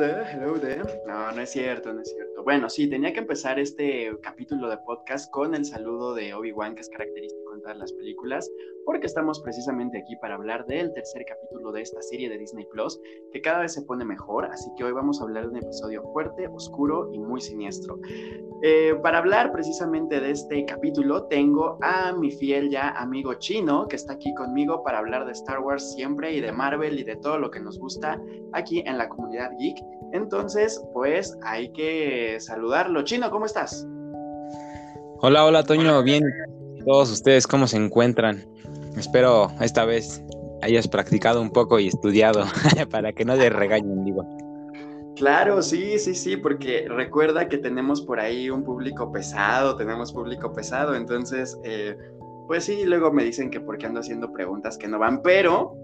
there. No, no es cierto, no es cierto. Bueno, sí, tenía que empezar este capítulo de podcast con el saludo de Obi-Wan, que es característico las películas, porque estamos precisamente aquí para hablar del tercer capítulo de esta serie de Disney Plus, que cada vez se pone mejor, así que hoy vamos a hablar de un episodio fuerte, oscuro y muy siniestro. Eh, para hablar precisamente de este capítulo, tengo a mi fiel ya amigo chino, que está aquí conmigo para hablar de Star Wars siempre y de Marvel y de todo lo que nos gusta aquí en la comunidad geek. Entonces, pues hay que saludarlo. Chino, ¿cómo estás? Hola, hola, Toño, bien. Todos ustedes, ¿cómo se encuentran? Espero esta vez hayas practicado un poco y estudiado para que no te regañen, digo. Claro, sí, sí, sí, porque recuerda que tenemos por ahí un público pesado, tenemos público pesado, entonces, eh, pues sí, luego me dicen que porque ando haciendo preguntas que no van, pero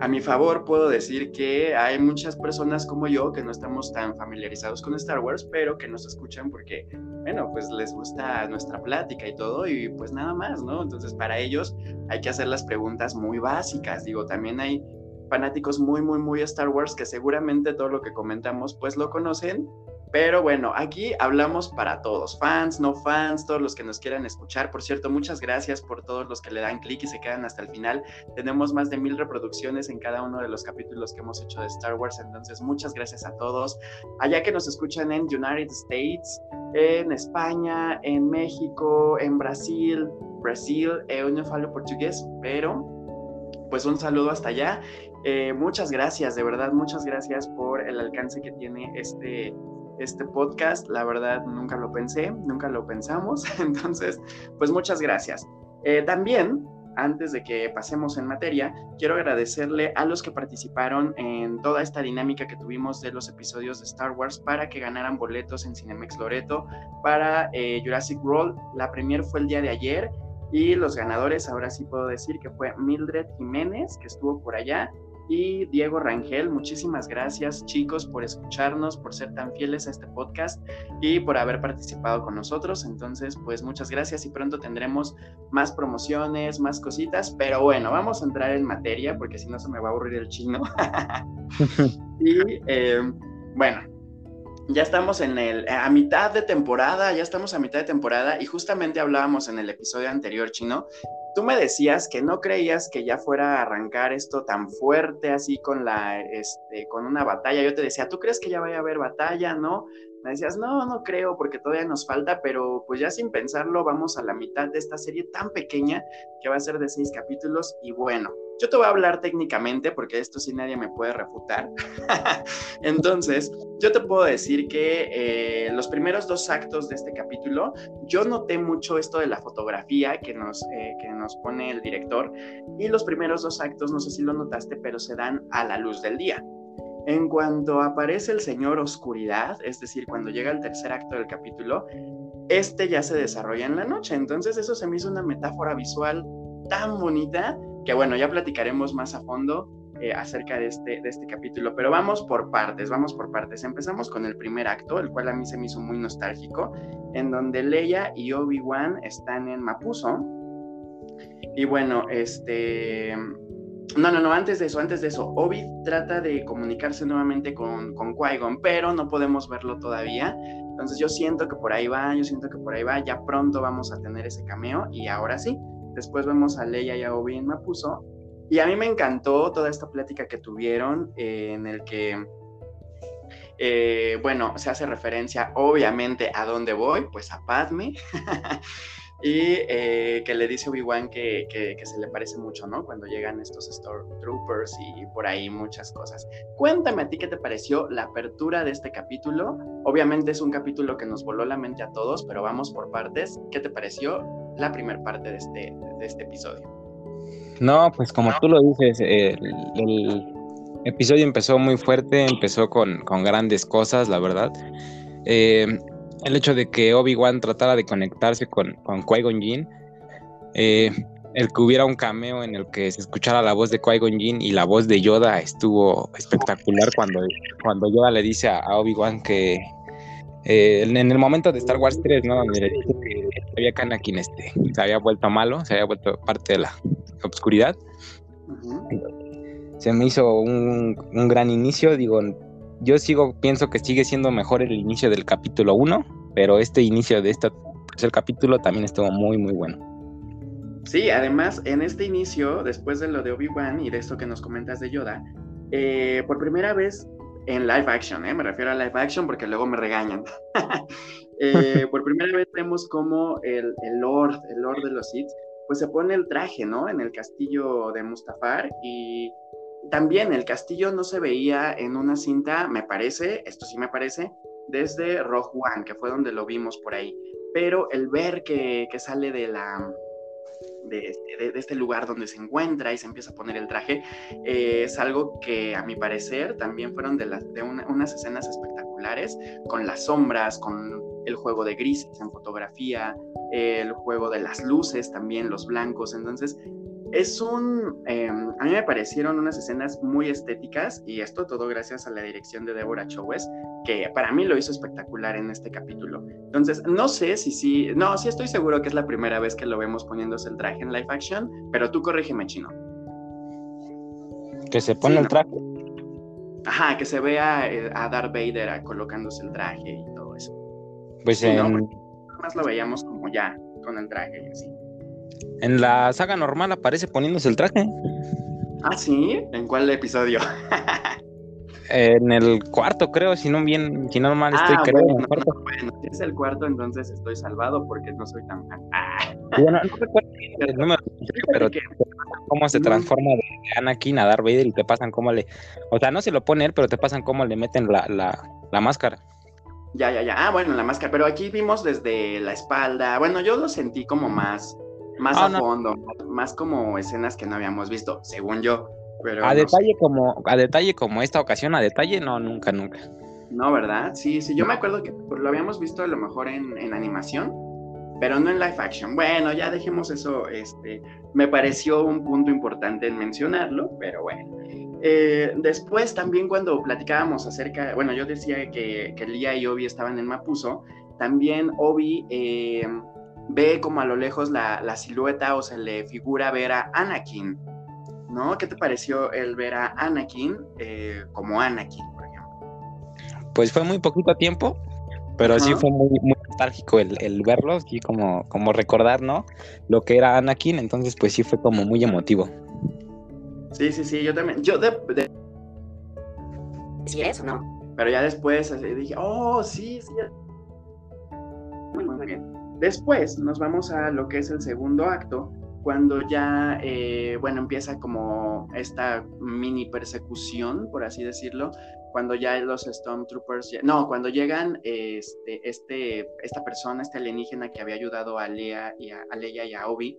a mi favor puedo decir que hay muchas personas como yo que no estamos tan familiarizados con Star Wars, pero que nos escuchan porque, bueno, pues les gusta nuestra plática y todo, y pues nada más, ¿no? Entonces, para ellos hay que hacer las preguntas muy básicas. Digo, también hay fanáticos muy, muy, muy Star Wars que seguramente todo lo que comentamos pues lo conocen. Pero bueno, aquí hablamos para todos, fans, no fans, todos los que nos quieran escuchar. Por cierto, muchas gracias por todos los que le dan clic y se quedan hasta el final. Tenemos más de mil reproducciones en cada uno de los capítulos que hemos hecho de Star Wars, entonces muchas gracias a todos. Allá que nos escuchan en United States, en España, en México, en Brasil, Brasil, eu no falo portugués, pero pues un saludo hasta allá eh, muchas gracias, de verdad, muchas gracias por el alcance que tiene este, este podcast. La verdad, nunca lo pensé, nunca lo pensamos. Entonces, pues muchas gracias. Eh, también, antes de que pasemos en materia, quiero agradecerle a los que participaron en toda esta dinámica que tuvimos de los episodios de Star Wars para que ganaran boletos en Cinemex Loreto para eh, Jurassic World. La premier fue el día de ayer. Y los ganadores, ahora sí puedo decir que fue Mildred Jiménez, que estuvo por allá, y Diego Rangel. Muchísimas gracias chicos por escucharnos, por ser tan fieles a este podcast y por haber participado con nosotros. Entonces, pues muchas gracias y pronto tendremos más promociones, más cositas. Pero bueno, vamos a entrar en materia porque si no se me va a aburrir el chino. y eh, bueno, ya estamos en el, a mitad de temporada, ya estamos a mitad de temporada y justamente hablábamos en el episodio anterior, Chino, Tú me decías que no creías que ya fuera a arrancar esto tan fuerte así con la, este, con una batalla. Yo te decía, ¿tú crees que ya vaya a haber batalla? ¿No? Me decías, no, no creo porque todavía nos falta, pero pues ya sin pensarlo vamos a la mitad de esta serie tan pequeña que va a ser de seis capítulos y bueno, yo te voy a hablar técnicamente porque esto sí nadie me puede refutar. Entonces, yo te puedo decir que eh, los primeros dos actos de este capítulo, yo noté mucho esto de la fotografía que nos, eh, que nos pone el director y los primeros dos actos, no sé si lo notaste, pero se dan a la luz del día. En cuanto aparece el Señor Oscuridad, es decir, cuando llega el tercer acto del capítulo, este ya se desarrolla en la noche. Entonces eso se me hizo una metáfora visual tan bonita que bueno, ya platicaremos más a fondo eh, acerca de este, de este capítulo, pero vamos por partes, vamos por partes. Empezamos con el primer acto, el cual a mí se me hizo muy nostálgico, en donde Leia y Obi-Wan están en Mapuso. Y bueno, este... No, no, no, antes de eso, antes de eso, Obi trata de comunicarse nuevamente con, con Qui-Gon, pero no podemos verlo todavía. Entonces yo siento que por ahí va, yo siento que por ahí va, ya pronto vamos a tener ese cameo y ahora sí, Después vemos a Leia y a Obi en Mapuso. Y a mí me encantó toda esta plática que tuvieron eh, en el que, eh, bueno, se hace referencia obviamente a dónde voy, pues a Padme. y eh, que le dice Obi-Wan que, que, se le parece mucho, ¿no? Cuando llegan estos Stormtroopers y por ahí muchas cosas. Cuéntame a ti qué te pareció la apertura de este capítulo. Obviamente es un capítulo que nos voló la mente a todos, pero vamos por partes. ¿Qué te pareció la primera parte de este, de este episodio? No, pues como tú lo dices, el, episodio empezó muy fuerte, empezó con, con grandes cosas, la verdad. Eh, el hecho de que Obi-Wan tratara de conectarse con, con Qui-Gon Jinn, eh, el que hubiera un cameo en el que se escuchara la voz de Qui-Gon Jinn y la voz de Yoda estuvo espectacular cuando, cuando Yoda le dice a, Obi-Wan que eh, en, el momento de Star Wars 3, ¿no? Donde le dice que había Anakin este, se había vuelto malo, se había vuelto parte de la oscuridad. Se me hizo un, un gran inicio, digo, yo sigo, pienso que sigue siendo mejor el inicio del capítulo 1, pero este inicio de este tercer capítulo también estuvo muy, muy bueno. Sí, además, en este inicio, después de lo de Obi-Wan y de esto que nos comentas de Yoda, eh, por primera vez en live action, ¿eh? me refiero a live action porque luego me regañan. Eh, por primera vez vemos como el, el Lord, el Lord de los Sith, pues se pone el traje, ¿no? En el castillo de Mustafar y también el castillo no se veía en una cinta, me parece, esto sí me parece, desde Rogue One, que fue donde lo vimos por ahí. Pero el ver que, que sale de la, este, de, este lugar donde se encuentra y se empieza a poner el traje, eh, es algo que a mi parecer también fueron de, las de unas escenas espectaculares, con las sombras, con el juego de grises en fotografía, el juego de las luces también, los blancos, entonces es un, em, a mí me parecieron unas escenas muy estéticas y esto todo gracias a la dirección de Deborah Chowes, que para mí lo hizo espectacular en este capítulo. Entonces, no sé si sí, no, sí estoy seguro que es la primera vez que lo vemos poniéndose el traje en live action, pero tú corrígeme, chino. Que se pone el traje. Ajá, que se vea eh, a Darth Vader colocándose el traje y todo eso. Pues en... más lo veíamos como ya con el traje y así. En la saga normal aparece poniéndose el traje. Ah, sí. ¿En cuál episodio? en el cuarto, creo, si no bien, si no mal estoy, ah, creo. Bueno, bueno, si es el cuarto, entonces estoy salvado porque no soy tan. Ah. Bueno, no recuerdo el número, pero cómo se transforma de Anakin a Darth Vader y te pasan cómo le, o sea, no se lo pone él, pero te pasan cómo le meten la, la, la máscara. Ya, ya, ya. Ah, bueno, la máscara, pero aquí vimos desde la espalda. Bueno, yo lo sentí como más más ah, a fondo, más como escenas que no habíamos visto, según yo. Pero a detalle como a detalle como esta ocasión, a detalle no, nunca, nunca. No, ¿verdad? Sí, sí, yo me acuerdo que lo habíamos visto a lo mejor en, en animación, pero no en live action. Bueno, ya dejemos eso, este, me pareció un punto importante en mencionarlo, pero bueno. Eh, después también cuando platicábamos acerca, bueno, yo decía que, que Lía y Obi estaban en Mapuso, también Obi eh, ve como a lo lejos la, silueta o se le figura ver a Anakin, ¿no? ¿Qué te pareció el ver a Anakin eh, como Anakin, por ejemplo? Pues fue muy poquito tiempo, pero sí fue muy, muy nostálgico el, verlo, así como, como recordar, ¿no? Lo que era Anakin, entonces pues sí fue como muy emotivo. Sí, sí, sí, yo también, yo de... ¿Sí eso no? Pero ya después dije, oh, sí, sí. Muy, muy bien. Después nos vamos a lo que es el segundo acto, cuando ya, eh, bueno, empieza como esta mini persecución, por así decirlo, cuando ya los Stormtroopers, no, cuando llegan este, este, esta persona, este alienígena que había ayudado a Leia y a, Obi,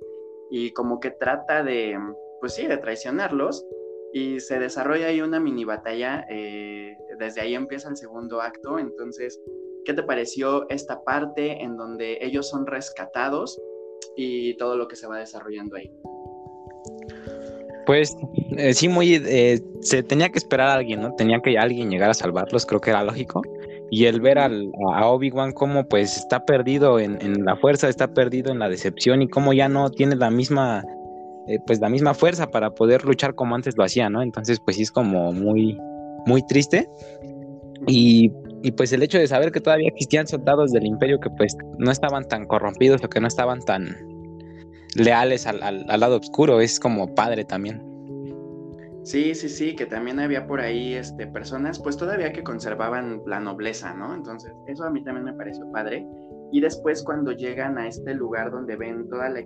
y como que trata de, pues sí, de traicionarlos, y se desarrolla ahí una mini batalla, eh, desde ahí empieza el segundo acto, entonces ¿Qué te pareció esta parte en donde ellos son rescatados y todo lo que se va desarrollando ahí? Pues eh, sí, muy. Eh, se tenía que esperar a alguien, ¿no? Tenía que alguien llegar a salvarlos, creo que era lógico. Y el ver al, a Obi-Wan como pues está perdido en, la fuerza, está perdido en la decepción y como ya no tiene la misma, eh, pues la misma fuerza para poder luchar como antes lo hacía, ¿no? Entonces pues sí es como muy, muy triste. Y y pues el hecho de saber que todavía existían soldados del imperio que pues no estaban tan corrompidos o que no estaban tan leales al, lado oscuro es como padre también. Sí, sí, sí, que también había por ahí este, personas pues todavía que conservaban la nobleza, ¿no? Entonces eso a mí también me pareció padre. Y después cuando llegan a este lugar donde ven toda la eh,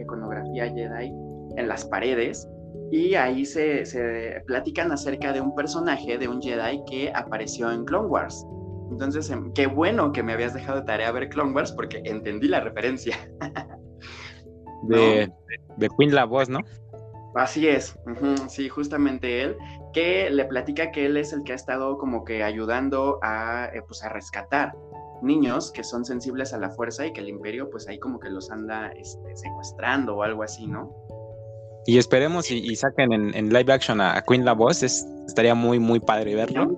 iconografía Jedi en las paredes, y ahí se, se, platican acerca de un personaje, de un Jedi que apareció en Clone Wars. Entonces, em, qué bueno que me habías dejado de tarea ver Clone Wars porque entendí la referencia. de, de, Queen la voz, ¿no? Así es, sí, justamente él, que le platica que él es el que ha estado como que ayudando a, eh, pues a rescatar niños que son sensibles a la fuerza y que el imperio pues ahí como que los anda este, secuestrando o algo así, ¿no? Y esperemos y, saquen en, live action a, Queen la voz, estaría muy, muy padre verlo.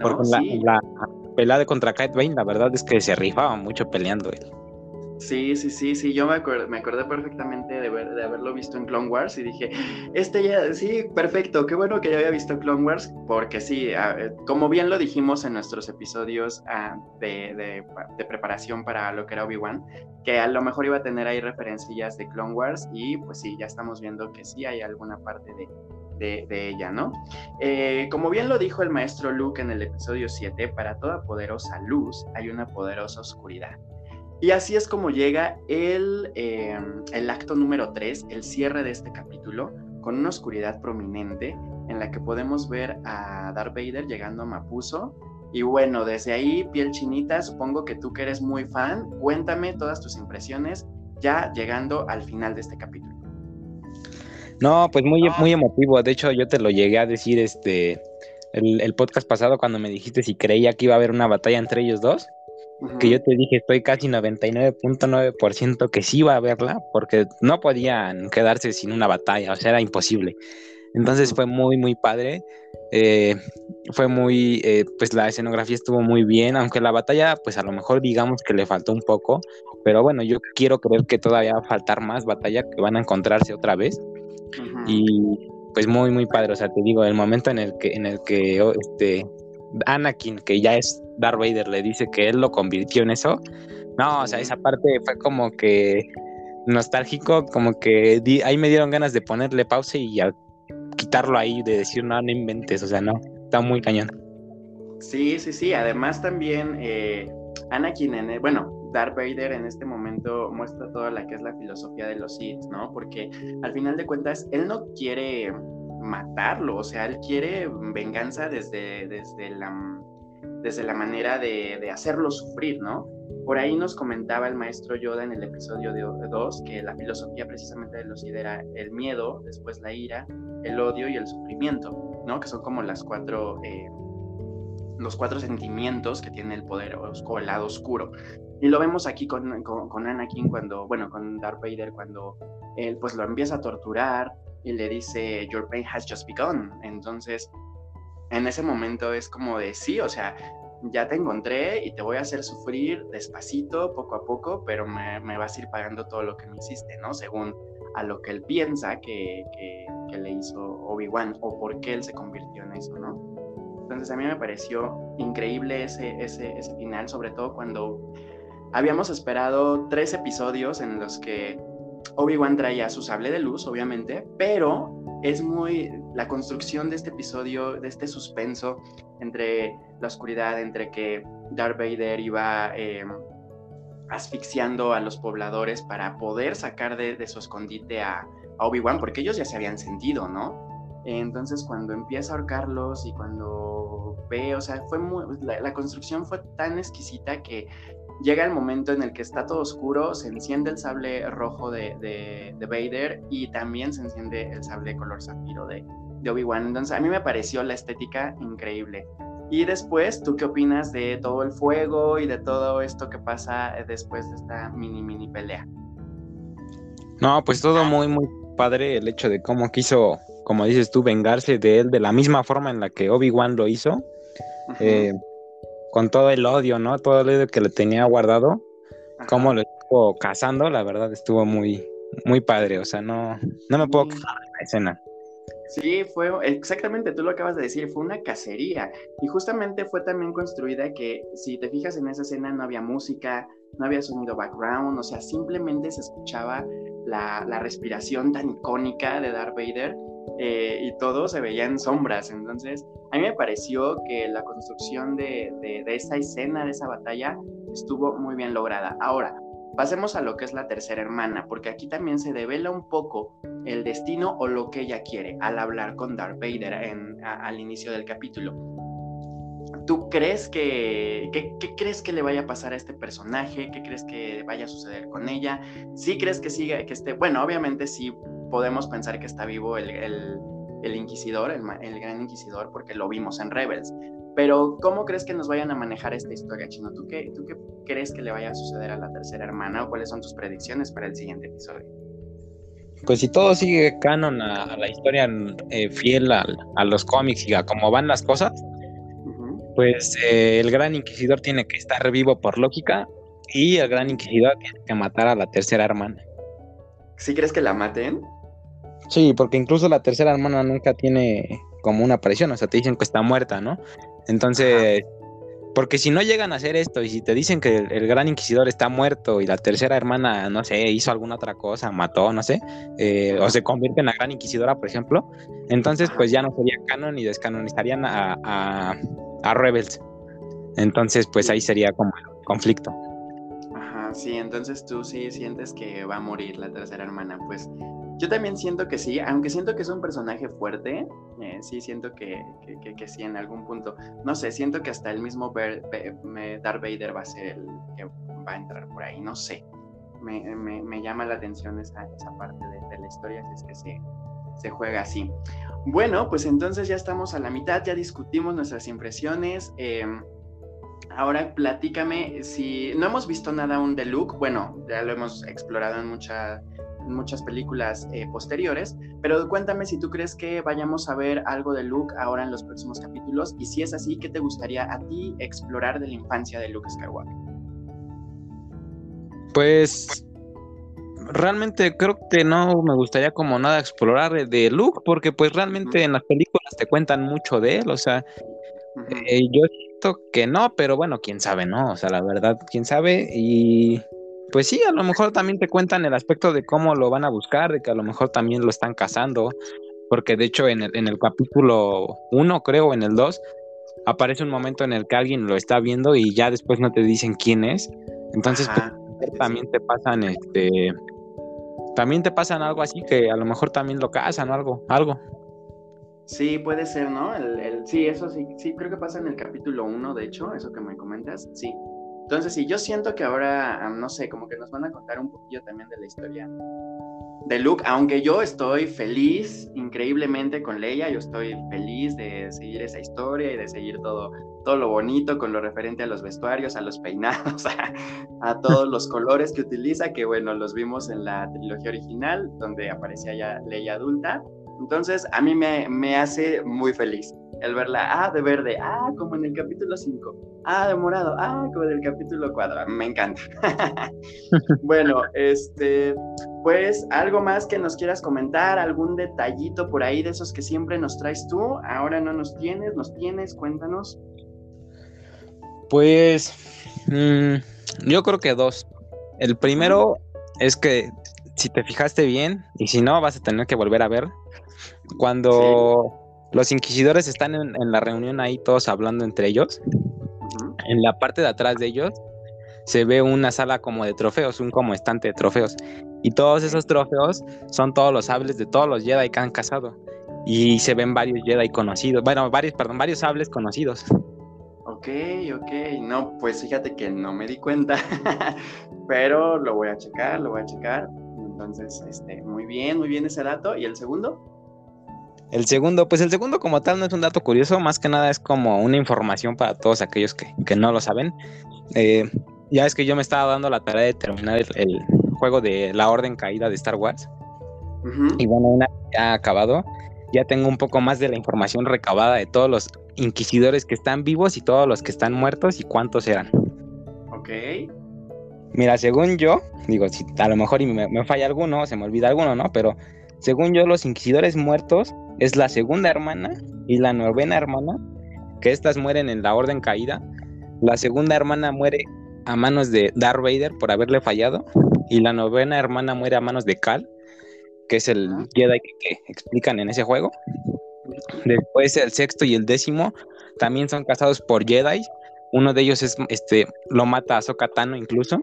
porque la, pelea de contra Kate Bane, la verdad es que se rifaba mucho peleando él. Sí, sí, sí, sí, yo me, me acordé perfectamente de, de haberlo visto en Clone Wars y dije, este ya, sí, perfecto, qué bueno que ya había visto Clone Wars, porque sí, eh, como bien lo dijimos en nuestros episodios ah, de, preparación para lo que era Obi-Wan, que a lo mejor iba a tener ahí referencias de Clone Wars y pues sí, ya estamos viendo que sí hay alguna parte de, de, ella, ¿no? Eh, como bien lo dijo el maestro Luke en el episodio 7, para toda poderosa luz hay una poderosa oscuridad. Y así es como llega el, em, el acto número 3, el cierre de este capítulo, con una oscuridad prominente en la que podemos ver a Darth Vader llegando a Mapuso. Y bueno, desde ahí, piel chinita, supongo que tú que eres muy fan, cuéntame todas tus impresiones ya llegando al final de este capítulo. No, pues muy, muy emotivo. De hecho, yo te lo llegué a decir este el, el podcast pasado cuando me dijiste si creía que iba a haber una batalla entre ellos dos que yo te dije, estoy casi 99.9% que sí iba a verla, porque no podían quedarse sin una batalla, o sea, era imposible. Entonces fue muy, muy padre. Eh, fue muy, eh, pues la escenografía estuvo muy bien, aunque la batalla, pues a lo mejor digamos que le faltó un poco, pero bueno, yo quiero creer que todavía va a faltar más batalla, que van a encontrarse otra vez. Y pues muy, muy padre, o sea, te digo, el momento en el que, en el que este, Anakin, que ya es Darth Vader, le dice que él lo convirtió en eso. No, o sea, esa parte fue como que nostálgico, como que ahí me dieron ganas de ponerle pausa y quitarlo ahí, de decir, no, no inventes, o sea, no, está muy cañón. Sí, sí, sí, además también eh, Anakin, en bueno, Darth Vader en este momento muestra toda la que es la filosofía de los Sith, ¿no? Porque al final de cuentas, él no quiere matarlo, o sea, él quiere venganza desde, desde, la, desde la manera de, hacerlo sufrir, ¿no? Por ahí nos comentaba el maestro Yoda en el episodio 2 que la filosofía precisamente de los era el miedo, después la ira, el odio y el sufrimiento, ¿no? Que son como las cuatro, eh, los cuatro sentimientos que tiene el poder o el lado oscuro. Y lo vemos aquí con, con, con, Anakin cuando, bueno, con Darth Vader cuando él pues lo empieza a torturar, y le dice, Your pain has just begun. Entonces, en ese momento es como de sí, o sea, ya te encontré y te voy a hacer sufrir despacito, poco a poco, pero me, me vas a ir pagando todo lo que me hiciste, ¿no? Según a lo que él piensa que, que, le hizo Obi-Wan o por qué él se convirtió en eso, ¿no? Entonces a mí me pareció increíble ese, ese, ese final, sobre todo cuando habíamos esperado tres episodios en los que Obi-Wan traía su sable de luz, obviamente, pero es muy la construcción de este episodio, de este suspenso entre la oscuridad, entre que Darth Vader iba em, asfixiando a los pobladores para poder sacar de, su escondite a, Obi-Wan, porque ellos ya se habían sentido, ¿no? Entonces cuando empieza a ahorcarlos y cuando ve, o sea, fue muy, la construcción fue tan exquisita que llega el momento en el que está todo oscuro, se enciende el sable rojo de, de, Vader y también se enciende el sable color zafiro de, de Obi-Wan. Entonces a mí me pareció la estética increíble. Y después, ¿tú qué opinas de todo el fuego y de todo esto que pasa después de esta mini, mini pelea? No, pues todo muy, muy padre el hecho de cómo quiso, como dices tú, vengarse de él de la misma forma en la que Obi-Wan lo hizo con todo el odio, ¿no? Todo el odio que le tenía guardado, cómo lo estuvo cazando, la verdad estuvo muy, muy padre, o sea, no, no me puedo quejar de la escena. Sí, fue exactamente, tú lo acabas de decir, fue una cacería y justamente fue también construida que si te fijas en esa escena no había música, no había sonido background, o sea, simplemente se escuchaba la, la respiración tan icónica de Darth Vader eh, y todo se veía en sombras. Entonces, a mí me pareció que la construcción de, de, esa escena, de esa batalla, estuvo muy bien lograda. Ahora, pasemos a lo que es la tercera hermana, porque aquí también se devela un poco el destino o lo que ella quiere al hablar con Darth Vader al inicio del capítulo. ¿Tú crees que, qué, crees que le vaya a pasar a este personaje? ¿Qué crees que vaya a suceder con ella? ¿Sí crees que siga, que esté, bueno, obviamente sí podemos pensar que está vivo el, el, inquisidor, el, el, gran inquisidor, porque lo vimos en Rebels. Pero, ¿cómo crees que nos vayan a manejar esta historia, Chino? ¿Tú qué, ¿Tú qué crees que le vaya a suceder a la tercera hermana o cuáles son tus predicciones para el siguiente episodio? Pues si todo sigue canon a, la historia eh, fiel a, a, los cómics y a cómo van las cosas, pues eh, el gran inquisidor tiene que estar vivo por lógica Y el gran inquisidor tiene que matar a la tercera hermana. ¿Sí crees que la maten? Sí, porque incluso la tercera hermana nunca tiene como una aparición, o sea, te dicen que está muerta, ¿no? Entonces, porque si no llegan a hacer esto y si te dicen que el, gran inquisidor está muerto y la tercera hermana, no sé, hizo alguna otra cosa, mató, no sé, eh, o se convierte en la gran inquisidora, por ejemplo, entonces pues ya no sería canon y descanonizarían a, a, a Rebels. Entonces, pues ahí sería como conflicto. Ajá, sí, entonces tú sí sientes que va a morir la tercera hermana. Pues yo también siento que sí, aunque siento que es un personaje fuerte, eh, sí siento que, que, sí en algún punto. No sé, siento que hasta el mismo Darth Vader va a ser el que va a entrar por ahí, no sé. Me, me, llama la atención esa, esa parte de, la historia, si es que se, se juega así. Bueno, pues entonces ya estamos a la mitad, ya discutimos nuestras impresiones. Eh, Ahora platícame si no hemos visto nada aún de Luke, bueno, ya lo hemos explorado en, muchas películas eh, posteriores, pero cuéntame si tú crees que vayamos a ver algo de Luke ahora en los próximos capítulos y si es así, ¿qué te gustaría a ti explorar de la infancia de Luke Skywalker? Pues realmente creo que no me gustaría como nada explorar de Luke, porque pues realmente en las películas te cuentan mucho de él, o sea, eh, yo que no, pero bueno, quién sabe, ¿no? O sea, la verdad, quién sabe. Y pues sí, a lo mejor también te cuentan el aspecto de cómo lo van a buscar, de que a lo mejor también lo están cazando, porque de hecho en el, en el capítulo 1, creo, en el 2, aparece un momento en el que alguien lo está viendo y ya después no te dicen quién es. Entonces, pues, también te pasan este también te pasan algo así que a lo mejor también lo cazan o algo, algo. Sí, puede ser, ¿no? El, sí, eso sí, sí, creo que pasa en el capítulo 1, de hecho, eso que me comentas, sí. Entonces, sí, yo siento que ahora, no sé, como que nos van a contar un poquillo también de la historia de Luke, aunque yo estoy feliz increíblemente con Leia, yo estoy feliz de seguir esa historia y de seguir todo, todo lo bonito con lo referente a los vestuarios, a los peinados, a, a todos los colores que utiliza, que bueno, los vimos en la trilogía original, donde aparecía ya Leia adulta, entonces, a mí me, hace muy feliz el verla, ah, de verde, ah, como en el capítulo 5, ah, de morado, ah, como en el capítulo 4, me encanta. bueno, este, pues algo más que nos quieras comentar, algún detallito por ahí de esos que siempre nos traes tú, ahora no nos tienes, nos tienes, cuéntanos. Pues, mm, yo creo que dos. El primero es que si te fijaste bien, y si no, vas a tener que volver a ver, cuando los inquisidores están en, la reunión ahí todos hablando entre ellos, en la parte de atrás de ellos se ve una sala como de trofeos, un como estante de trofeos. Y todos esos trofeos son todos los sables de todos los Jedi que han cazado. Y se ven varios Jedi conocidos, bueno, varios, perdón, varios sables conocidos. Ok, ok, no, pues fíjate que no me di cuenta, pero lo voy a checar, lo voy a checar. Entonces, este, muy bien, muy bien ese dato. ¿Y el segundo? El segundo, pues el segundo como tal no es un dato curioso, más que nada es como una información para todos aquellos que, no lo saben. Eh, ya es que yo me estaba dando la tarea de terminar el, juego de la Orden Caída de Star Wars. Y bueno, una ya acabado, ya tengo un poco más de la información recabada de todos los inquisidores que están vivos y todos los que están muertos y cuántos eran. Ok. Mira, según yo, digo, si a lo mejor me, me falla alguno, se me olvida alguno, ¿no? Pero según yo, los inquisidores muertos es la segunda hermana y la novena hermana, que estas mueren en la orden caída. La segunda hermana muere a manos de Darth Vader por haberle fallado y la novena hermana muere a manos de Cal, que es el Jedi que, explican en ese juego. Después el sexto y el décimo también son casados por Jedi. Uno de ellos es este lo mata a Sokatano incluso.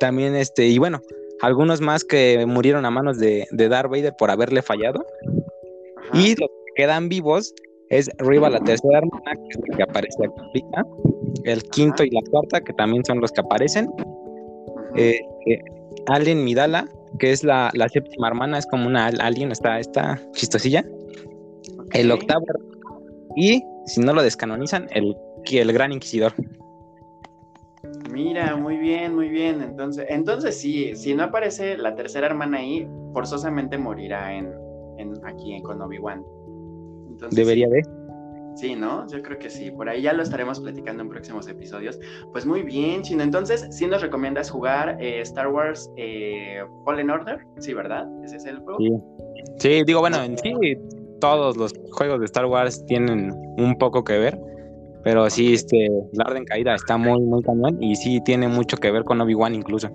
También este y bueno, algunos más que murieron a manos de, de Darth Vader por haberle fallado. Y los que quedan vivos es Riva, la tercera hermana, que es la que aparece aquí, el quinto y la cuarta, que también son los que aparecen. Eh, eh, Alien Midala, que es la, séptima hermana, es como una alien, está, esta chistosilla. El octavo, y si no lo descanonizan, el, el gran inquisidor. Mira, muy bien, muy bien. Entonces, entonces sí, si no aparece la tercera hermana ahí, forzosamente morirá en, en aquí en con Obi-Wan. Debería de. Sí, ¿no? Yo creo que sí. Por ahí ya lo estaremos platicando en próximos episodios. Pues muy bien, Chino. Entonces, ¿sí nos recomiendas jugar eh, Star Wars eh, Fallen Order? Sí, ¿verdad? Ese es el juego. Sí. sí, digo, bueno, en sí todos los juegos de Star Wars tienen un poco que ver. Pero sí, este, la Orden Caída está muy, muy cañón y sí tiene mucho que ver con Obi-Wan incluso.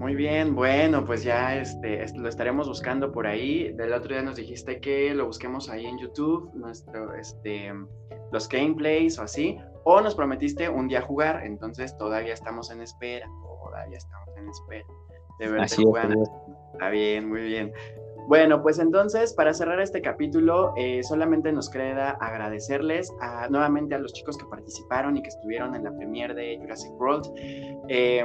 Muy bien, bueno, pues ya este, lo estaremos buscando por ahí. Del otro día nos dijiste que lo busquemos ahí en YouTube, nuestro, este, los gameplays o así, o nos prometiste un día jugar, entonces todavía estamos en espera, todavía estamos en espera de verte jugar. Está bien, muy bien. Bueno, pues entonces, para cerrar este capítulo, eh, solamente nos queda agradecerles nuevamente a los chicos que participaron y que estuvieron en la premiere de Jurassic World. Eh,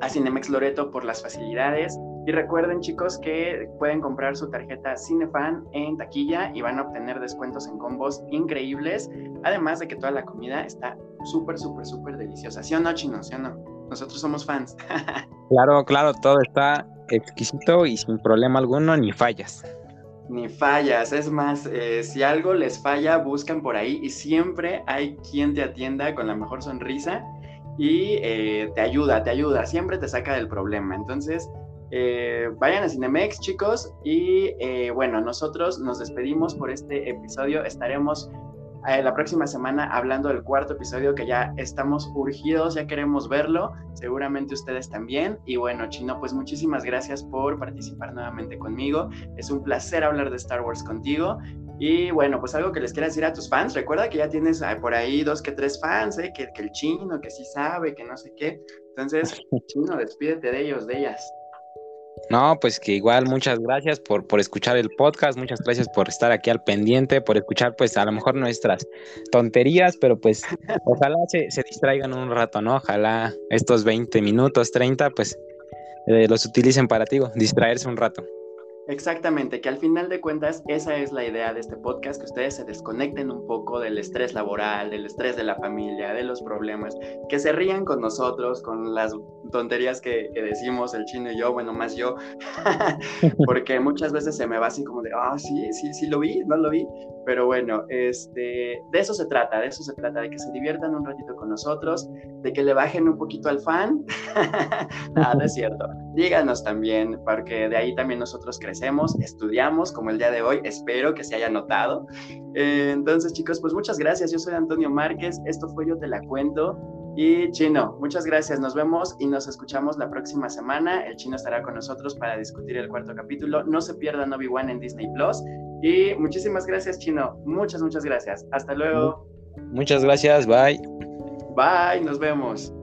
a Cinemex Loreto por las facilidades. Y recuerden chicos que pueden comprar su tarjeta Cinefan en taquilla y van a obtener descuentos en combos increíbles. Además de que toda la comida está súper, súper, súper deliciosa. ¿Sí o no, Chino? ¿Sí o no? Nosotros somos fans. claro, claro, todo está exquisito y sin problema alguno, ni fallas. Ni fallas, es más, eh, si algo les falla, buscan por ahí y siempre hay quien te atienda con la mejor sonrisa y eh, te ayuda, te ayuda, siempre te saca del problema. Entonces, eh, vayan a Cinemex, chicos, y bueno, nosotros nos despedimos por este episodio. Estaremos la próxima semana hablando del cuarto episodio que ya estamos urgidos, ya queremos verlo, seguramente ustedes también. Y bueno, Chino, pues muchísimas gracias por participar nuevamente conmigo. Es un placer hablar de Star Wars contigo y bueno, pues algo que les quieras decir a tus fans, recuerda que ya tienes por ahí dos que tres fans, ¿eh? que, que el chino, que sí sabe, que no sé qué. Entonces, chino, despídete de ellos, de ellas. No, pues que igual muchas gracias por, por escuchar el podcast, muchas gracias por estar aquí al pendiente, por escuchar pues a lo mejor nuestras tonterías, pero pues ojalá se, se distraigan un rato, ¿no? Ojalá estos 20 minutos, 30, pues eh, los utilicen para ti, distraerse un rato. Exactamente, que al final de cuentas esa es la idea de este podcast, que ustedes se desconecten un poco del estrés laboral, del estrés de la familia, de los problemas, que se rían con nosotros, con las tonterías que, decimos el chino y yo, bueno, más yo, porque muchas veces se me va así como de, ah, sí, sí, sí lo vi, no lo vi, pero bueno, este, de eso se trata, de eso se trata, de que se diviertan un ratito con nosotros, de que le bajen un poquito al fan, nada, no es cierto, díganos también, porque de ahí también nosotros crecemos estudiamos como el día de hoy, espero que se haya notado. Eh, entonces chicos, pues muchas gracias, yo soy Antonio Márquez, esto fue Yo Te La Cuento. Y Chino, muchas gracias. Nos vemos y nos escuchamos la próxima semana. El Chino estará con nosotros para discutir el cuarto capítulo. No se pierdan Obi-Wan en Disney Plus. Y muchísimas gracias, Chino. Muchas, muchas gracias. Hasta luego. Muchas gracias. Bye. Bye. Nos vemos.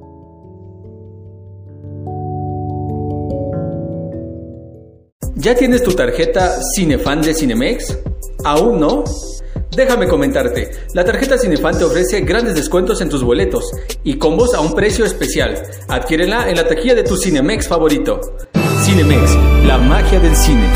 ¿Ya tienes tu tarjeta Cinefan de Cinemex? ¿Aún no? Déjame comentarte, la tarjeta Cinefan te ofrece grandes descuentos en tus boletos y combos a un precio especial. Adquiérela en la taquilla de tu Cinemex favorito. Cinemex, la magia del cine.